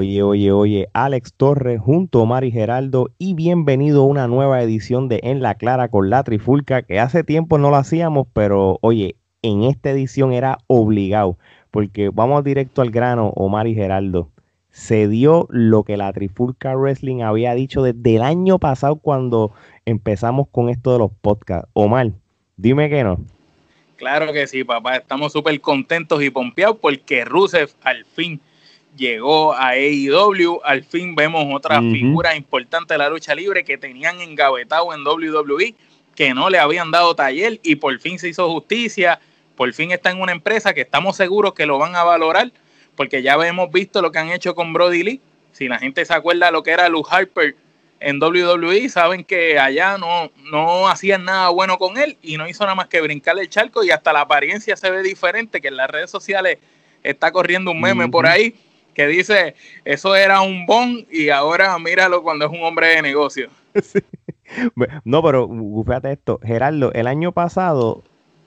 Oye, oye, oye, Alex Torres junto a Mari Geraldo y bienvenido a una nueva edición de En la Clara con la Trifulca, que hace tiempo no lo hacíamos, pero oye, en esta edición era obligado, porque vamos directo al grano, Omar y Geraldo. Se dio lo que la Trifulca Wrestling había dicho desde el año pasado cuando empezamos con esto de los podcasts. Omar, dime que no. Claro que sí, papá. Estamos súper contentos y pompeados porque Rusev al fin llegó a AEW. Al fin vemos otra figura importante de la lucha libre que tenían engavetado en WWE, que no le habían dado taller y por fin se hizo justicia. Por fin está en una empresa que estamos seguros que lo van a valorar porque ya hemos visto lo que han hecho con Brody Lee. Si la gente se acuerda de lo que era Luke Harper en WWE, saben que allá no, no hacían nada bueno con él y no hizo nada más que brincar el charco y hasta la apariencia se ve diferente, que en las redes sociales está corriendo un meme por ahí que dice, eso era un bon y ahora míralo cuando es un hombre de negocio. No, pero fíjate esto, Gerardo, el año pasado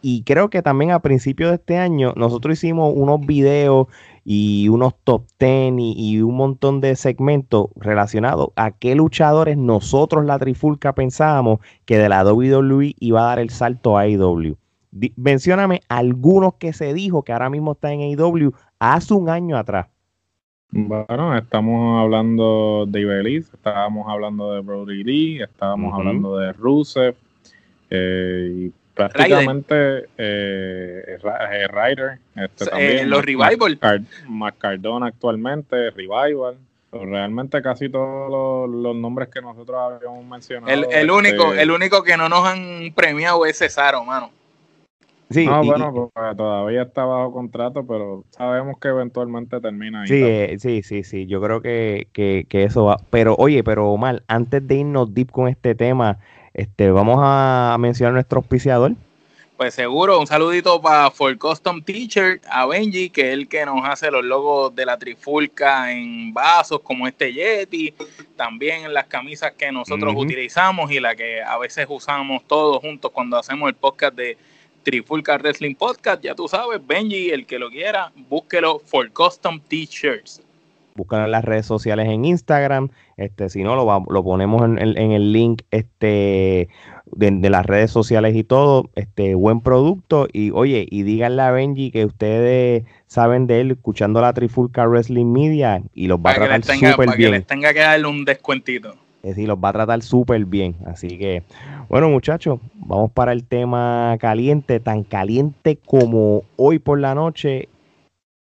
y creo que también a principios de este año nosotros hicimos unos videos y unos top ten y, un montón de segmentos relacionados a qué luchadores nosotros la Trifulca pensábamos que de la WWE iba a dar el salto a AEW. mencióname algunos que se dijo que ahora mismo está en AEW hace un año atrás. Bueno, estamos hablando de Ibeliz, estábamos hablando de Brody Lee, estábamos hablando de Rusev, eh, y prácticamente eh, eh Ryder, este, también, los Revival. Macardona actualmente, Revival. Realmente casi todos los, nombres que nosotros habíamos mencionado. El, el único, este, el único que no nos han premiado es Cesaro, mano. Sí, no, bueno, pues, todavía está bajo contrato, pero sabemos que eventualmente termina ahí. Sí, eh, sí, sí, sí, yo creo que, que, que, eso va. Pero oye, pero Omar, antes de irnos deep con este tema, este, vamos a mencionar nuestro auspiciador. Pues seguro, un saludito para For Custom Teacher, a Benji, que es el que nos hace los logos de la trifulca en vasos como este Yeti, también en las camisas que nosotros utilizamos y la que a veces usamos todos juntos cuando hacemos el podcast de Trifulca Wrestling Podcast. Ya tú sabes, Benji, el que lo quiera, búsquelo For Custom T-Shirts. Búscalo en las redes sociales en Instagram. Este, si no, lo, lo ponemos en, el link este, de, las redes sociales y todo. Este, buen producto. Y oye, y díganle a Benji que ustedes saben de él escuchando la Trifulca Wrestling Media y los va a tratar súper bien. Para que les tenga que darle un descuentito. Es decir, los va a tratar súper bien. Así que, bueno, muchachos, vamos para el tema caliente, tan caliente como hoy por la noche.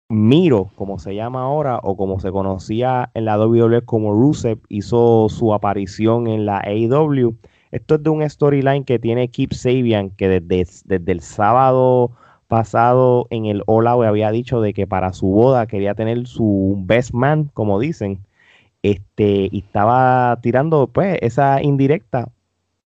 Miro, como se llama ahora, o como se conocía en la WWE como Rusev, hizo su aparición en la AEW. Esto es de un storyline que tiene Keep Sabian, que desde, desde el sábado pasado en el Out había dicho de que para su boda quería tener su best man, como dicen este, y estaba tirando pues esa indirecta,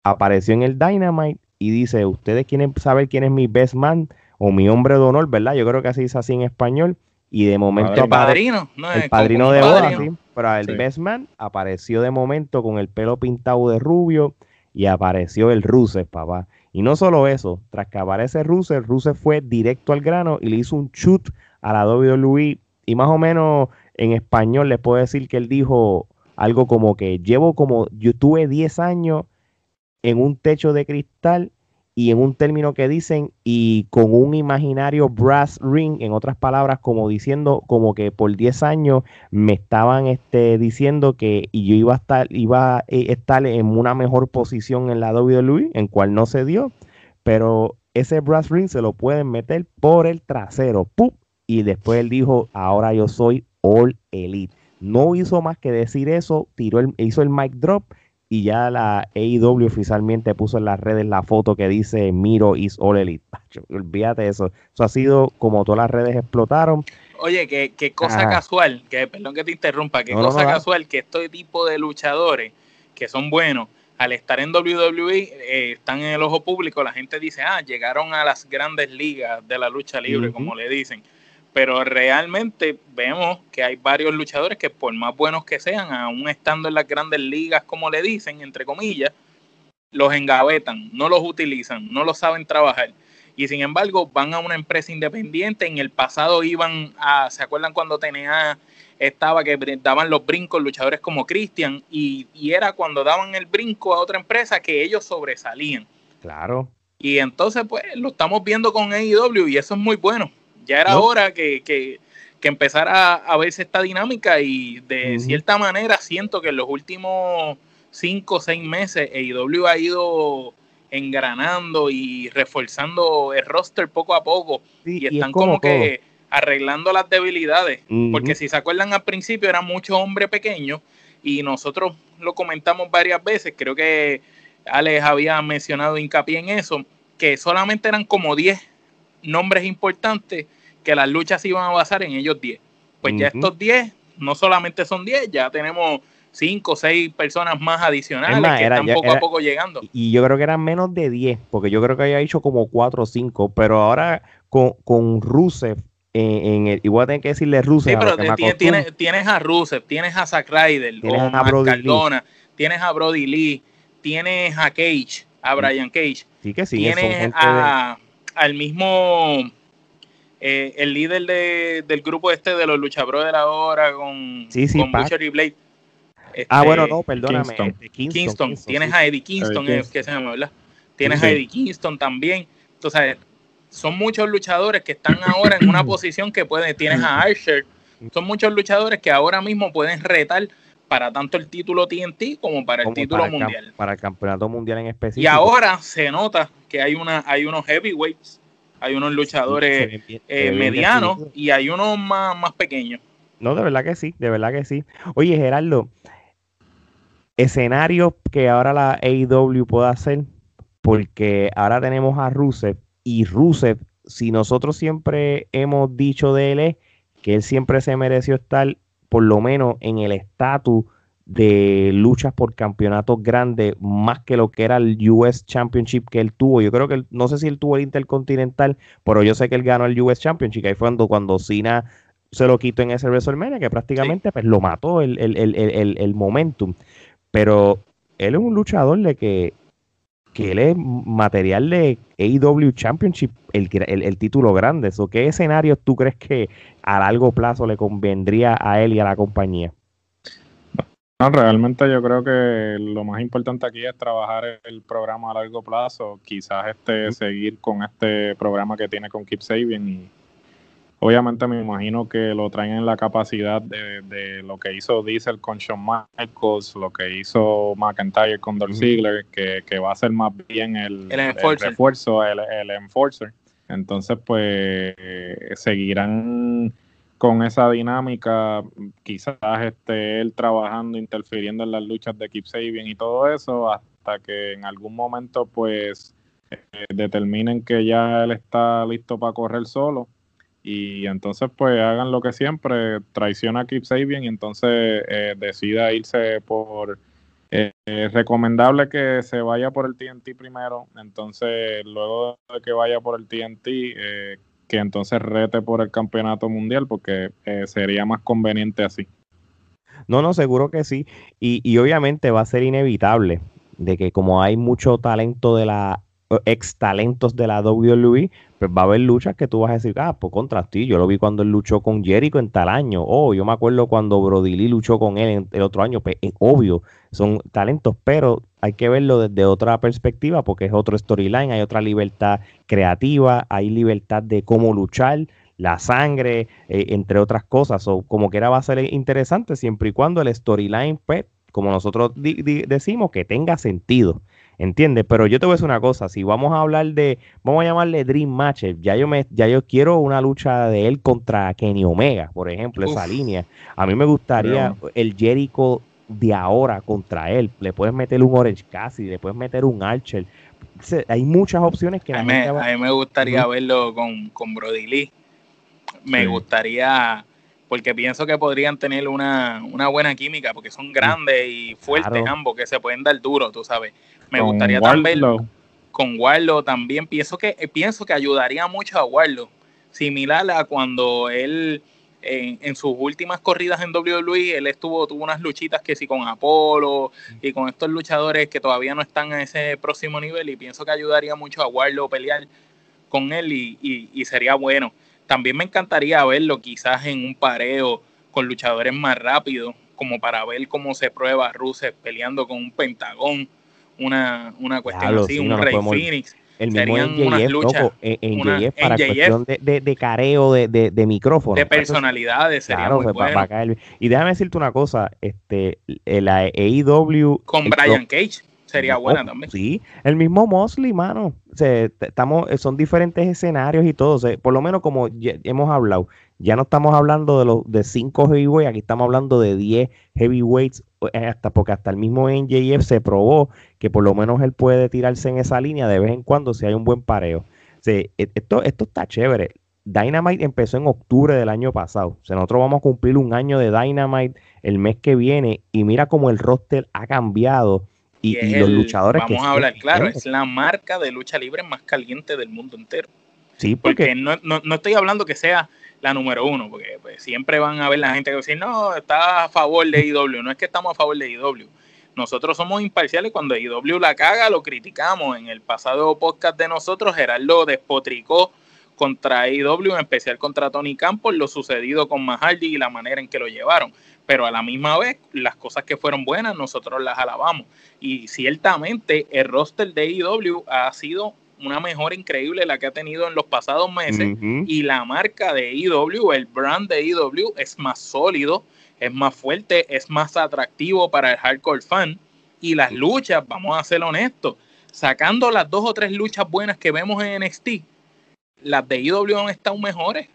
apareció en el Dynamite y dice, ustedes quieren saber quién es mi best man o mi hombre de honor, ¿verdad? Yo creo que así dice así en español. Y de momento el padrino, no, el padrino de boda, sí, pero el best man apareció de momento con el pelo pintado de rubio y apareció el Rusev, papá. Y no solo eso, tras que aparece Rusev, Rusev fue directo al grano y le hizo un shoot a la WWE y más o menos en español les puedo decir que él dijo algo como que llevo como, yo tuve 10 años en un techo de cristal y en un término que dicen y con un imaginario brass ring, en otras palabras, como diciendo como que por 10 años me estaban este, diciendo que yo iba a estar iba a estar en una mejor posición en la WWE, en cual no se dio, pero ese brass ring se lo pueden meter por el trasero, ¡pum! y después él dijo, ahora yo soy All Elite. No hizo más que decir eso, tiró el, hizo el mic drop y ya la AEW oficialmente puso en las redes la foto que dice Miro is All Elite. Olvídate eso. Eso ha sido como todas las redes explotaron. Oye, qué, qué cosa casual, que perdón que te interrumpa, qué cosa casual que este tipo de luchadores que son buenos, al estar en WWE, eh, están en el ojo público, la gente dice, ah, llegaron a las grandes ligas de la lucha libre, como le dicen pero realmente vemos que hay varios luchadores que por más buenos que sean, aún estando en las grandes ligas, como le dicen, entre comillas, los engavetan, no los utilizan, no los saben trabajar. Y sin embargo, van a una empresa independiente. En el pasado iban a, ¿se acuerdan cuando tenía estaba que daban los brincos luchadores como Christian y, era cuando daban el brinco a otra empresa que ellos sobresalían. Claro. Y entonces pues lo estamos viendo con AEW y eso es muy bueno. Ya era hora que, que, que, empezara a, verse esta dinámica y de cierta manera siento que en los últimos cinco o seis meses AEW ha ido engranando y reforzando el roster poco a poco y están como, que arreglando las debilidades, porque si se acuerdan al principio eran muchos hombres pequeños y nosotros lo comentamos varias veces, creo que Alex había mencionado hincapié en eso, que solamente eran como 10 nombres importantes que las luchas se iban a basar en ellos 10. Pues ya estos 10 no solamente son 10, ya tenemos 5 o 6 personas más adicionales que están poco a poco llegando. Y yo creo que eran menos de 10, porque yo creo que había hecho como 4 o 5, pero ahora con, con Rusev en, el, igual tengo que decirle Rusev. Sí, pero tienes, tienes, a Rusev, tienes a Zack Ryder, tienes a Brody Cardona, tienes a Brody Lee, tienes a Cage, a Brian Cage. Sí que sí, tienes a, al mismo eh, el líder de, del grupo este de los luchabros de la hora con, sí, sí, con Butcher y Blade. ah, bueno, no, perdóname. Kingston. Este, Kingston, Tienes a Eddie Kingston, Eddie Kingston. que se llama, ¿verdad? Tienes a Eddie Kingston también. Entonces, son muchos luchadores que están ahora en una posición que puede, tienes a Archer, son muchos luchadores que ahora mismo pueden retar para tanto el título TNT como para el título mundial. para el campeonato mundial en específico. Y ahora se nota que hay una, hay unos heavyweights, hay unos luchadores eh, medianos y hay unos más, más pequeños. No, de verdad que sí, de verdad que sí. Oye, Gerardo, escenario que ahora la AEW puede hacer, porque ahora tenemos a Rusev y Rusev, si nosotros siempre hemos dicho de él que él siempre se mereció estar por lo menos en el estatus de luchas por campeonatos grandes, más que lo que era el US Championship que él tuvo. Yo creo que no sé si él tuvo el Intercontinental, pero yo sé que él ganó el US Championship. Ahí fue cuando, cuando Cena se lo quitó en ese WrestleMania, que prácticamente pues, lo mató el, el, el, el, momentum. Pero él es un luchador de que que él es material de AEW Championship, el, el, título grande. ¿O ¿Qué escenarios tú crees que a largo plazo le convendría a él y a la compañía? No, realmente yo creo que lo más importante aquí es trabajar el programa a largo plazo, quizás este seguir con este programa que tiene con Keep Saving y Obviamente me imagino que lo traen en la capacidad de, lo que hizo Diesel con Shawn Michaels, lo que hizo McIntyre con Dolph Ziggler, que, va a ser más bien el, refuerzo, el, enforcer. Entonces, pues seguirán con esa dinámica, quizás este, él trabajando, interfiriendo en las luchas de Keep Saving y todo eso, hasta que en algún momento, pues, eh, determinen que ya él está listo para correr solo y entonces pues hagan lo que siempre, traiciona a Keep Sabian y entonces eh, decida irse por... Eh, es recomendable que se vaya por el TNT primero, entonces luego de que vaya por el TNT, eh, que entonces rete por el campeonato mundial porque sería más conveniente así. No, no, seguro que sí. Y, y obviamente va a ser inevitable de que como hay mucho talento de la ex talentos de la WWE, pues va a haber luchas que tú vas a decir, ah, pues contra ti. Yo lo vi cuando él luchó con Jericho en tal año. Oh, yo me acuerdo cuando Brody Lee luchó con él en el otro año. Pues es obvio, son talentos, pero hay que verlo desde otra perspectiva porque es otro storyline, hay otra libertad creativa, hay libertad de cómo luchar, la sangre, eh, entre otras cosas. O como que era va a ser interesante siempre y cuando el storyline, pues, como nosotros decimos, que tenga sentido. ¿Entiendes? Pero yo te voy a decir una cosa, si vamos a hablar de, vamos a llamarle Dream Match, ya yo me, ya yo quiero una lucha de él contra Kenny Omega, por ejemplo, esa línea. A mí me gustaría el Jericho de ahora contra él. Le puedes meter un Orange Cassidy, le puedes meter un Archer. Hay muchas opciones que a, mí, a mí me gustaría verlo con, con Brody Lee. Me gustaría porque pienso que podrían tener una, buena química, porque son grandes y fuertes ambos, que se pueden dar duro, tú sabes. Me gustaría también con Warlow también, pienso que, pienso que ayudaría mucho a Warlow, similar a cuando él en, sus últimas corridas en WWE, él estuvo, tuvo unas luchitas que sí con Apolo y con estos luchadores que todavía no están a ese próximo nivel y pienso que ayudaría mucho a Warlow pelear con él y sería bueno. También me encantaría verlo quizás en un pareo con luchadores más rápidos, como para ver cómo se prueba Rusev peleando con un Pentagón, una, una cuestión así, un Rey Phoenix. El mismo en luchas, en, en para cuestión de, de, careo de, de, micrófono. De personalidades, sería muy bueno. y déjame decirte una cosa, este, la AEW... Con Brian Cage sería buena también. Sí, el mismo Mosley, mano. estamos, son diferentes escenarios y todo. por lo menos como hemos hablado, ya no estamos hablando de los de 5 heavyweights, aquí estamos hablando de 10 heavyweights, eh, hasta porque hasta el mismo NJF se probó que por lo menos él puede tirarse en esa línea de vez en cuando si hay un buen pareo. E, esto, esto está chévere. Dynamite empezó en octubre del año pasado. O sea, nosotros vamos a cumplir un año de Dynamite el mes que viene y mira cómo el roster ha cambiado y, los luchadores vamos a hablar claro, es la marca de lucha libre más caliente del mundo entero. Sí, porque, no, no, no, estoy hablando que sea la número uno, porque pues, siempre van a ver la gente que va a decir, no, está a favor de IW, no es que estamos a favor de IW. Nosotros somos imparciales cuando IW la caga, lo criticamos. En el pasado podcast de nosotros, Gerardo despotricó contra IW, en especial contra Tony Campos, lo sucedido con Mahardy y la manera en que lo llevaron. Pero a la misma vez, las cosas que fueron buenas, nosotros las alabamos. Y ciertamente el roster de IW ha sido una mejora increíble la que ha tenido en los pasados meses y la marca de IW, el brand de IW es más sólido, es más fuerte, es más atractivo para el hardcore fan y las luchas, vamos a ser honestos, sacando las dos o tres luchas buenas que vemos en NXT, las de IW han estado mejores.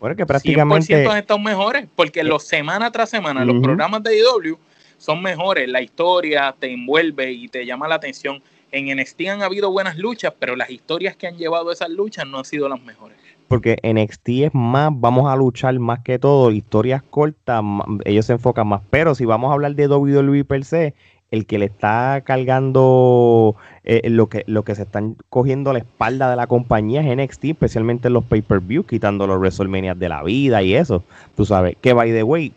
Bueno, que prácticamente 100% han estado mejores, porque los semana tras semana los programas de IW son mejores, la historia te envuelve y te llama la atención en NXT han habido buenas luchas, pero las historias que han llevado esas luchas no han sido las mejores. Porque NXT es más, vamos a luchar más que todo, historias cortas, ellos se enfocan más. Pero si vamos a hablar de WWE per se, el que le está cargando eh, lo, que, lo que se están cogiendo la espalda de la compañía es NXT, especialmente en los pay-per-view, quitando los WrestleMania de la vida y eso. Tú sabes, que by the way,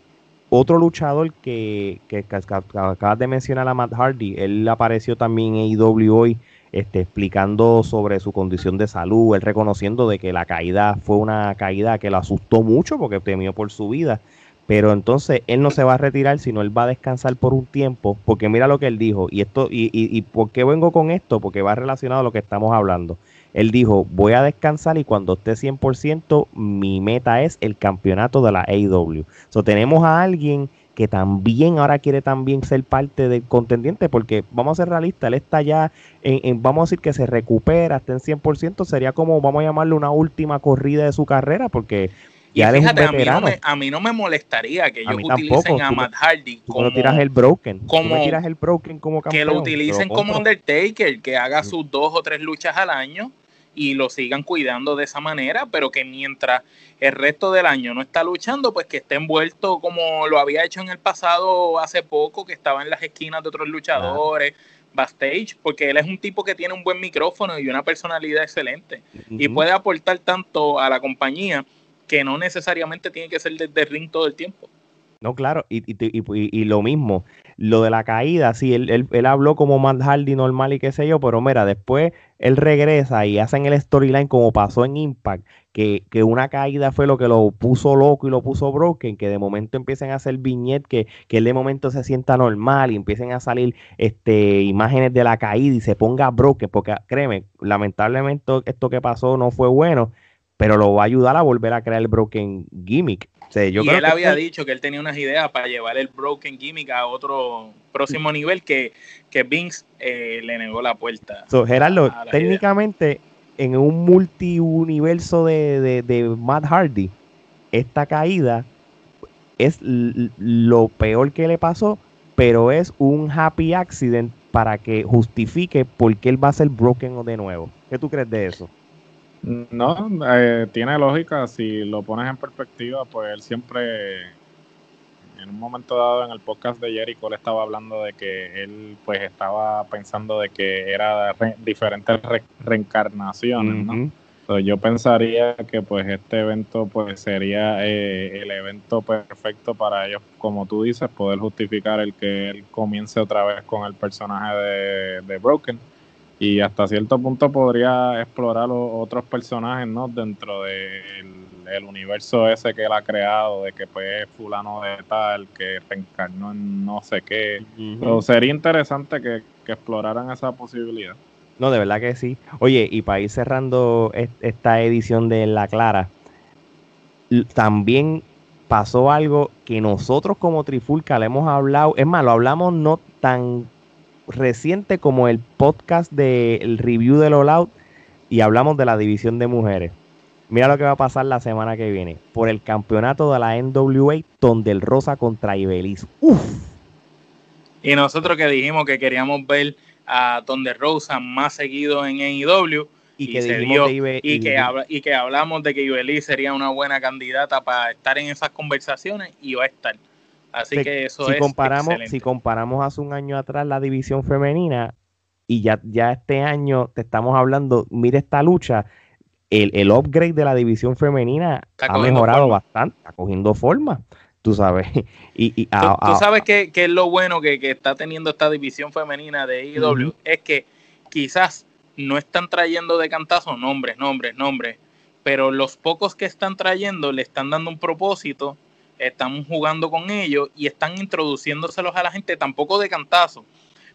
otro luchador que, que, acabas de mencionar a Matt Hardy, él apareció también en AEW hoy este, explicando sobre su condición de salud, él reconociendo de que la caída fue una caída que lo asustó mucho porque temió por su vida. Pero entonces él no se va a retirar, sino él va a descansar por un tiempo, porque mira lo que él dijo. Y esto, y, y, y por qué vengo con esto, porque va relacionado a lo que estamos hablando. Él dijo, voy a descansar y cuando esté 100%, mi meta es el campeonato de la AEW. So, tenemos a alguien que también ahora quiere también ser parte del contendiente, porque vamos a ser realistas, él está ya, en, vamos a decir que se recupera, está en 100%, sería como, vamos a llamarle una última corrida de su carrera, porque ya es un veterano. A mí, no me, molestaría que ellos utilicen a Matt Hardy como... tiras el Broken, como, tiras el Broken como campeón. Que lo utilicen como Undertaker, que haga sus dos o tres luchas al año y lo sigan cuidando de esa manera, pero que mientras el resto del año no está luchando, pues que esté envuelto como lo había hecho en el pasado hace poco, que estaba en las esquinas de otros luchadores, backstage, porque él es un tipo que tiene un buen micrófono y una personalidad excelente y puede aportar tanto a la compañía que no necesariamente tiene que ser desde ring todo el tiempo. No, claro, y, y, y, lo mismo, lo de la caída, sí, él, él, él, habló como Matt Hardy normal y qué sé yo, pero mira, después él regresa y hacen el storyline como pasó en Impact, que, que, una caída fue lo que lo puso loco y lo puso broken, que de momento empiecen a hacer viñet, que, que él de momento se sienta normal y empiecen a salir este, imágenes de la caída y se ponga broken, porque créeme, lamentablemente esto que pasó no fue bueno, pero lo va a ayudar a volver a crear el broken gimmick y él había dicho que él tenía unas ideas para llevar el Broken Gimmick a otro próximo nivel que, que Vince eh, le negó la puerta. Gerardo, técnicamente en un multiuniverso de, de, de Matt Hardy, esta caída es lo peor que le pasó, pero es un happy accident para que justifique por qué él va a ser broken de nuevo. ¿Qué tú crees de eso? No, eh, tiene lógica. Si lo pones en perspectiva, pues él siempre, en un momento dado en el podcast de Jericho, le estaba hablando de que él, pues, estaba pensando de que era diferentes reencarnaciones, ¿no? yo pensaría que, pues, este evento, pues, sería eh, el evento perfecto para ellos, como tú dices, poder justificar el que él comience otra vez con el personaje de, de Broken y hasta cierto punto podría explorar otros personajes ¿no? dentro del el, universo ese que él ha creado, de que pues fulano de tal, que reencarnó en no sé qué. Pero sería interesante que, exploraran esa posibilidad. No, de verdad que sí. Oye, y para ir cerrando esta edición de La Clara, también pasó algo que nosotros como Trifulca le hemos hablado, es más, lo hablamos no tan reciente como el podcast del review de All Out y hablamos de la división de mujeres. Mira lo que va a pasar la semana que viene. Por el campeonato de la NWA, Tondel Rosa contra Ibeliz. Uf. Y nosotros que dijimos que queríamos ver a Tondel Rosa más seguido en AEW. Y, que, y, que y que hablamos de que Ibeliz sería una buena candidata para estar en esas conversaciones y va a estar. Así que eso si es comparamos, Si comparamos hace un año atrás la división femenina y ya, ya este año te estamos hablando, mire esta lucha, el, el upgrade de la división femenina ha mejorado bastante, está cogiendo forma, tú sabes. Y, y tú, sabes que, es lo bueno que, está teniendo esta división femenina de IW, es que quizás no están trayendo de cantazo nombres, nombres, nombres, pero los pocos que están trayendo le están dando un propósito, están jugando con ellos y están introduciéndoselos a la gente tampoco de cantazo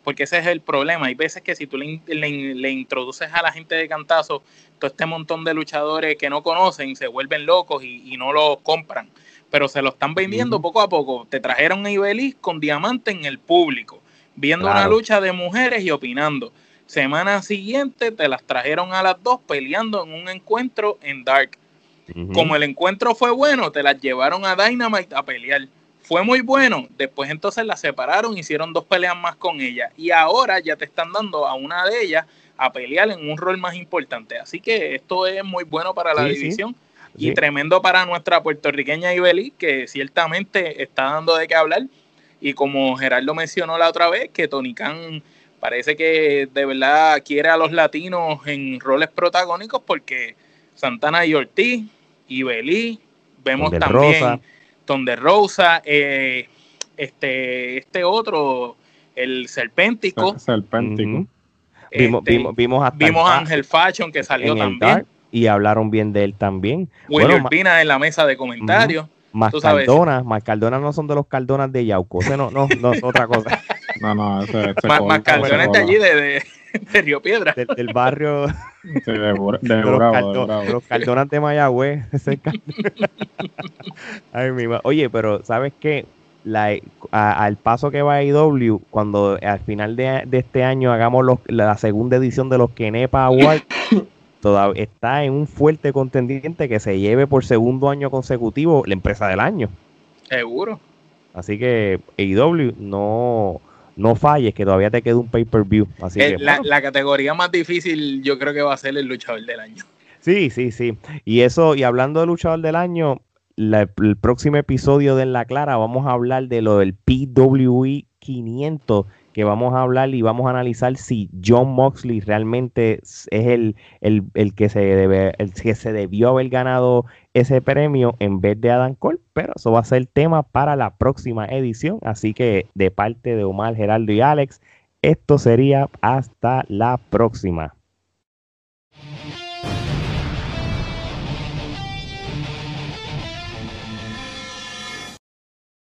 porque ese es el problema. Hay veces que si tú le, introduces a la gente de cantazo todo este montón de luchadores que no conocen, se vuelven locos y, no lo compran, pero se lo están vendiendo poco a poco. Te trajeron a Ibeliz con diamante en el público, viendo una lucha de mujeres y opinando. Semana siguiente te las trajeron a las dos peleando en un encuentro en Dark. Como el encuentro fue bueno, te las llevaron a Dynamite a pelear fue muy bueno. Después entonces la separaron, hicieron dos peleas más con ella y ahora ya te están dando a una de ellas a pelear en un rol más importante. Así que esto es muy bueno para la división y tremendo para nuestra puertorriqueña Ibeli, que ciertamente está dando de qué hablar. Y como Gerardo mencionó la otra vez, que Tony Khan parece que de verdad quiere a los latinos en roles protagónicos porque Santana y Ortiz, Ibeli, vemos también... Ton de Rosa, eh, este, este otro, el Serpéntico. Serpéntico. vimos, este, vimos, vimos, Ángel Fashion que salió también. y hablaron bien de él también. William bueno, en la mesa de comentarios. Más Cardona, más Cardona no son de los Cardonas de Yauco, no, no, no es otra cosa. no, no, ese, más, Cardona es de allí, de, de, Río Piedra. del barrio de, de, los, Cardonas de Mayagüez. Ay, mi Oye, pero ¿sabes qué? La, al paso que va IW, cuando al final de, este año hagamos los, la segunda edición de los Kenepa Awards, está en un fuerte contendiente que se lleve por segundo año consecutivo la empresa del año. Seguro. Así que AEW no, no falles, que todavía te queda un pay-per-view. Así eh, la, categoría más difícil yo creo que va a ser el luchador del año. Sí, sí, sí. Y eso, y hablando de luchador del año, el próximo episodio de En La Clara vamos a hablar de lo del PWE 500 que vamos a hablar y vamos a analizar si John Moxley realmente es el, el, que, se debe, el que se debió haber ganado ese premio en vez de Adam Cole, pero eso va a ser tema para la próxima edición, así que de parte de Omar, Geraldo y Alex, esto sería hasta la próxima.